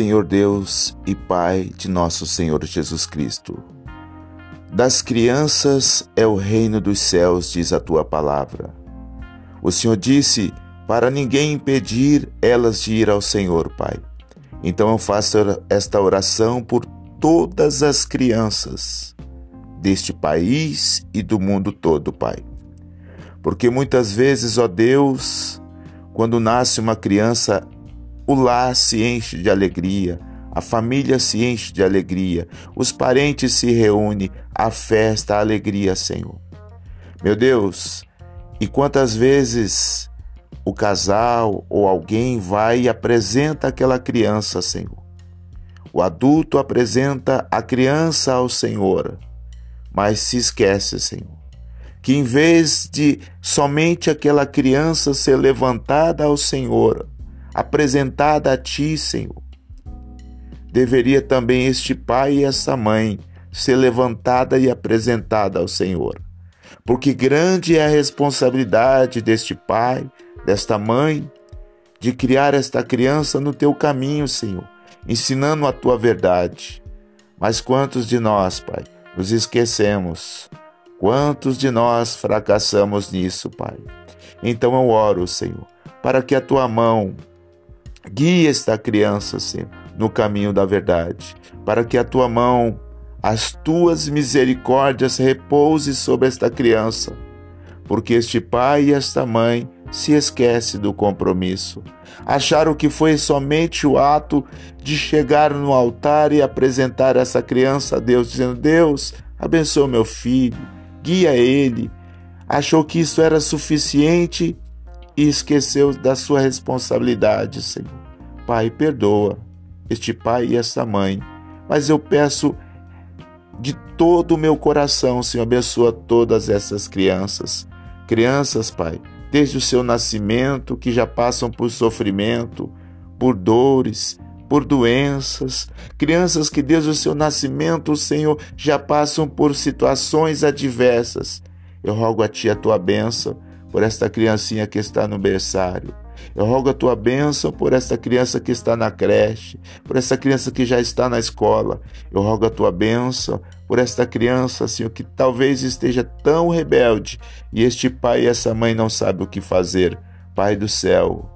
Senhor Deus e Pai de nosso Senhor Jesus Cristo. Das crianças é o reino dos céus, diz a tua palavra. O Senhor disse para ninguém impedir elas de ir ao Senhor, Pai. Então eu faço esta oração por todas as crianças deste país e do mundo todo, Pai. Porque muitas vezes, ó Deus, quando nasce uma criança, o lar se enche de alegria, a família se enche de alegria, os parentes se reúnem, a festa, a alegria, Senhor. Meu Deus, e quantas vezes o casal ou alguém vai e apresenta aquela criança, Senhor. O adulto apresenta a criança ao Senhor, mas se esquece, Senhor, que em vez de somente aquela criança ser levantada ao Senhor, apresentada a ti, Senhor. Deveria também este pai e esta mãe ser levantada e apresentada ao Senhor. Porque grande é a responsabilidade deste pai, desta mãe, de criar esta criança no teu caminho, Senhor, ensinando a tua verdade. Mas quantos de nós, Pai, nos esquecemos? Quantos de nós fracassamos nisso, Pai? Então eu oro, Senhor, para que a tua mão Guia esta criança, Senhor, no caminho da verdade, para que a tua mão, as tuas misericórdias repouse sobre esta criança, porque este pai e esta mãe se esquece do compromisso. Acharam que foi somente o ato de chegar no altar e apresentar essa criança a Deus, dizendo: Deus, abençoa meu filho, guia ele. Achou que isso era suficiente e esqueceu da sua responsabilidade, Senhor. Pai, perdoa este pai e esta mãe, mas eu peço de todo o meu coração, Senhor, abençoa todas essas crianças. Crianças, Pai, desde o seu nascimento, que já passam por sofrimento, por dores, por doenças, crianças que desde o seu nascimento, Senhor, já passam por situações adversas. Eu rogo a Ti a Tua bênção por esta criancinha que está no berçário. Eu rogo a tua bênção por esta criança que está na creche, por esta criança que já está na escola. Eu rogo a tua bênção por esta criança, Senhor, que talvez esteja tão rebelde e este pai e essa mãe não sabem o que fazer. Pai do céu,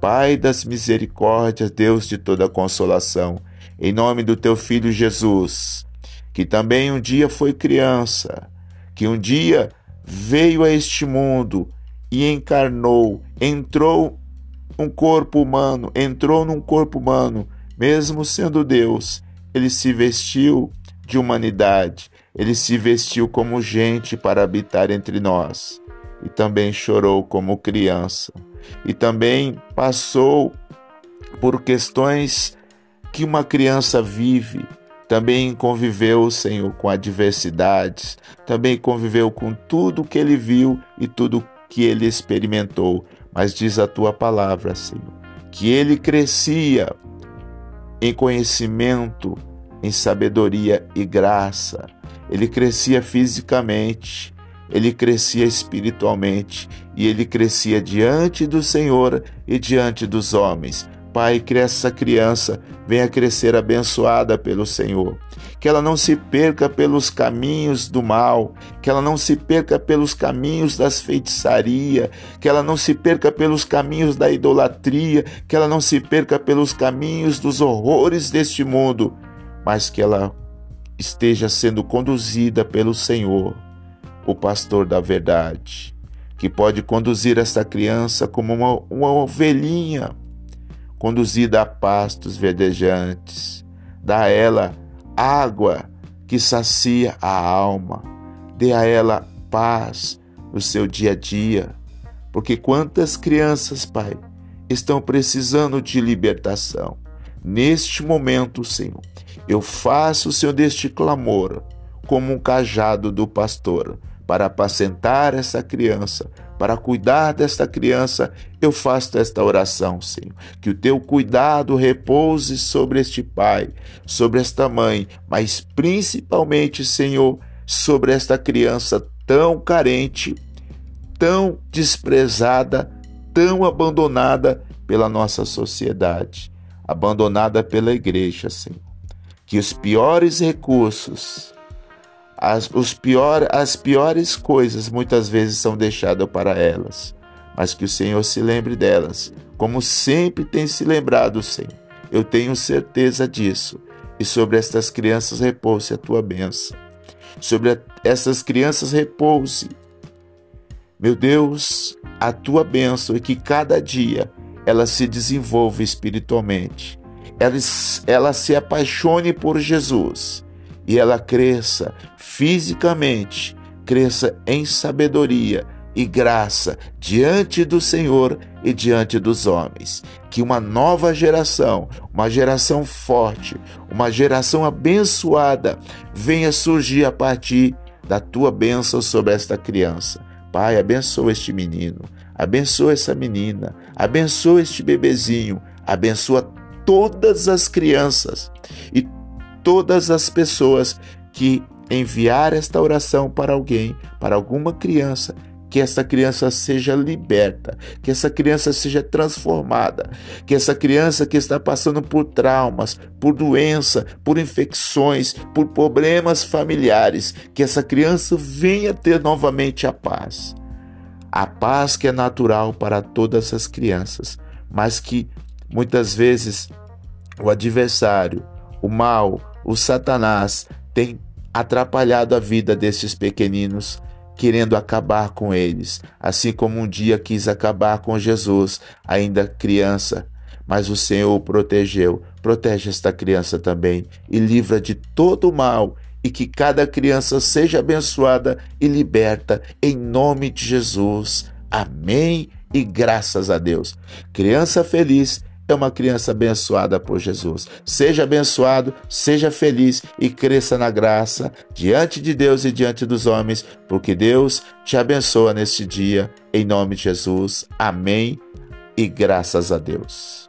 Pai das misericórdias, Deus de toda consolação, em nome do teu filho Jesus, que também um dia foi criança, que um dia veio a este mundo e encarnou, entrou um corpo humano, entrou num corpo humano, mesmo sendo Deus, ele se vestiu de humanidade, ele se vestiu como gente para habitar entre nós, e também chorou como criança, e também passou por questões que uma criança vive, também conviveu, Senhor, com adversidades, também conviveu com tudo que ele viu e tudo que ele experimentou, mas diz a tua palavra, Senhor, que ele crescia em conhecimento, em sabedoria e graça. Ele crescia fisicamente, ele crescia espiritualmente e ele crescia diante do Senhor e diante dos homens. Pai, que essa criança venha crescer abençoada pelo Senhor. Que ela não se perca pelos caminhos do mal, que ela não se perca pelos caminhos das feitiçaria, que ela não se perca pelos caminhos da idolatria, que ela não se perca pelos caminhos dos horrores deste mundo, mas que ela esteja sendo conduzida pelo Senhor, o pastor da verdade, que pode conduzir essa criança como uma, uma ovelhinha conduzida a pastos verdejantes. Dá a ela água que sacia a alma. Dê a ela paz no seu dia a dia. Porque quantas crianças, Pai, estão precisando de libertação. Neste momento, Senhor, eu faço, Senhor, deste clamor como um cajado do pastor para apacentar essa criança, para cuidar desta criança, eu faço esta oração, Senhor. Que o teu cuidado repouse sobre este pai, sobre esta mãe, mas principalmente, Senhor, sobre esta criança tão carente, tão desprezada, tão abandonada pela nossa sociedade. abandonada pela igreja, Senhor. Que os piores recursos, as, os pior, as piores coisas muitas vezes são deixadas para elas, mas que o Senhor se lembre delas, como sempre tem se lembrado, Senhor. Eu tenho certeza disso. E sobre estas crianças repouse a tua bênção. Sobre essas crianças repouse, meu Deus, a tua bênção e que cada dia ela se desenvolva espiritualmente, ela, ela se apaixone por Jesus e ela cresça fisicamente, cresça em sabedoria e graça diante do Senhor e diante dos homens. Que uma nova geração, uma geração forte, uma geração abençoada venha surgir a partir da tua bênção sobre esta criança. Pai, abençoa este menino, abençoa essa menina, abençoa este bebezinho, abençoa todas as crianças e todas as pessoas que enviar esta oração para alguém, para alguma criança, que essa criança seja liberta, que essa criança seja transformada, que essa criança que está passando por traumas, por doença, por infecções, por problemas familiares, que essa criança venha ter novamente a paz. A paz que é natural para todas as crianças, mas que muitas vezes o adversário, o mal, o Satanás tem atrapalhado a vida desses pequeninos querendo acabar com eles, assim como um dia quis acabar com Jesus, ainda criança. Mas o Senhor o protegeu. Protege esta criança também e livra de todo o mal e que cada criança seja abençoada e liberta em nome de Jesus. Amém e graças a Deus. Criança feliz é uma criança abençoada por Jesus. Seja abençoado, seja feliz e cresça na graça diante de Deus e diante dos homens, porque Deus te abençoa neste dia, em nome de Jesus. Amém e graças a Deus.